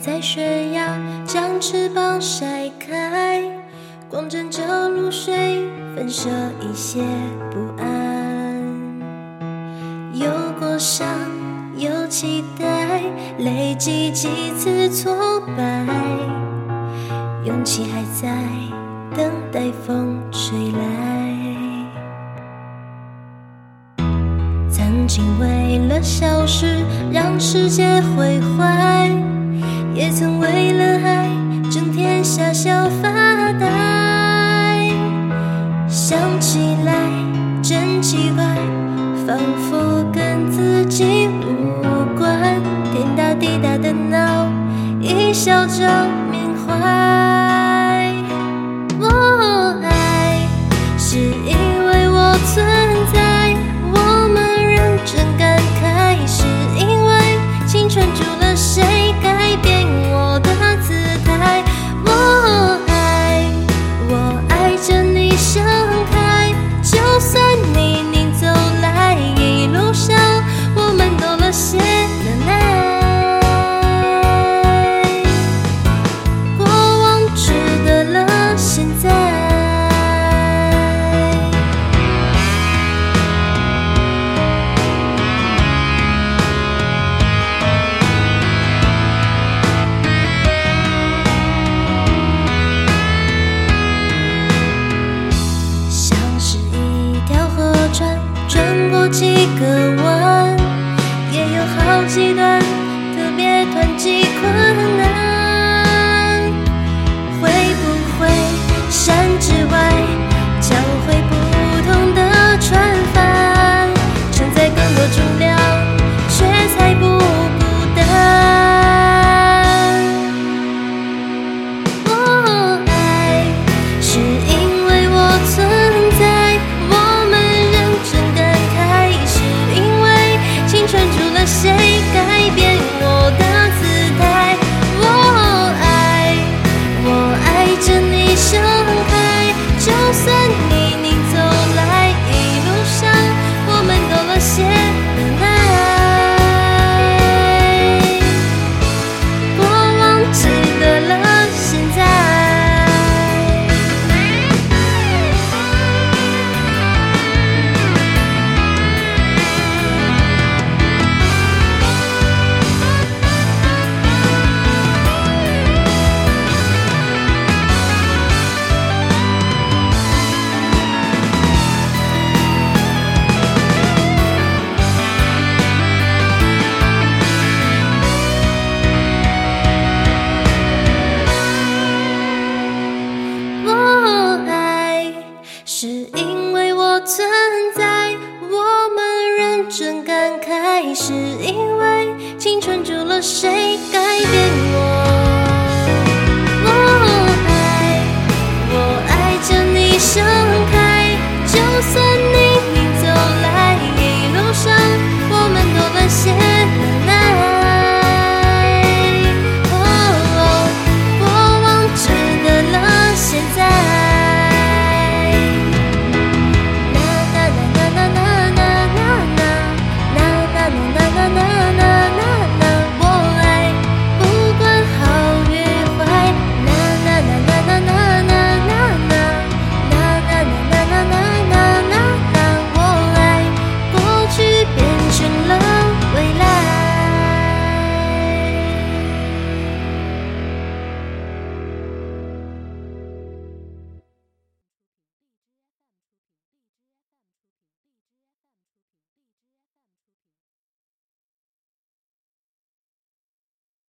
在悬崖，将翅膀晒开，光沾着露水，反射一些不安。有过伤，有期待，累积几次挫败，勇气还在等待风吹来。曾经为了小事让世界毁坏，也曾为了爱整天傻笑发呆。想起来真奇怪，仿佛跟自己无关。天大地大的闹，一笑就缅怀。转过几个弯，也有好几段是因为青春住了谁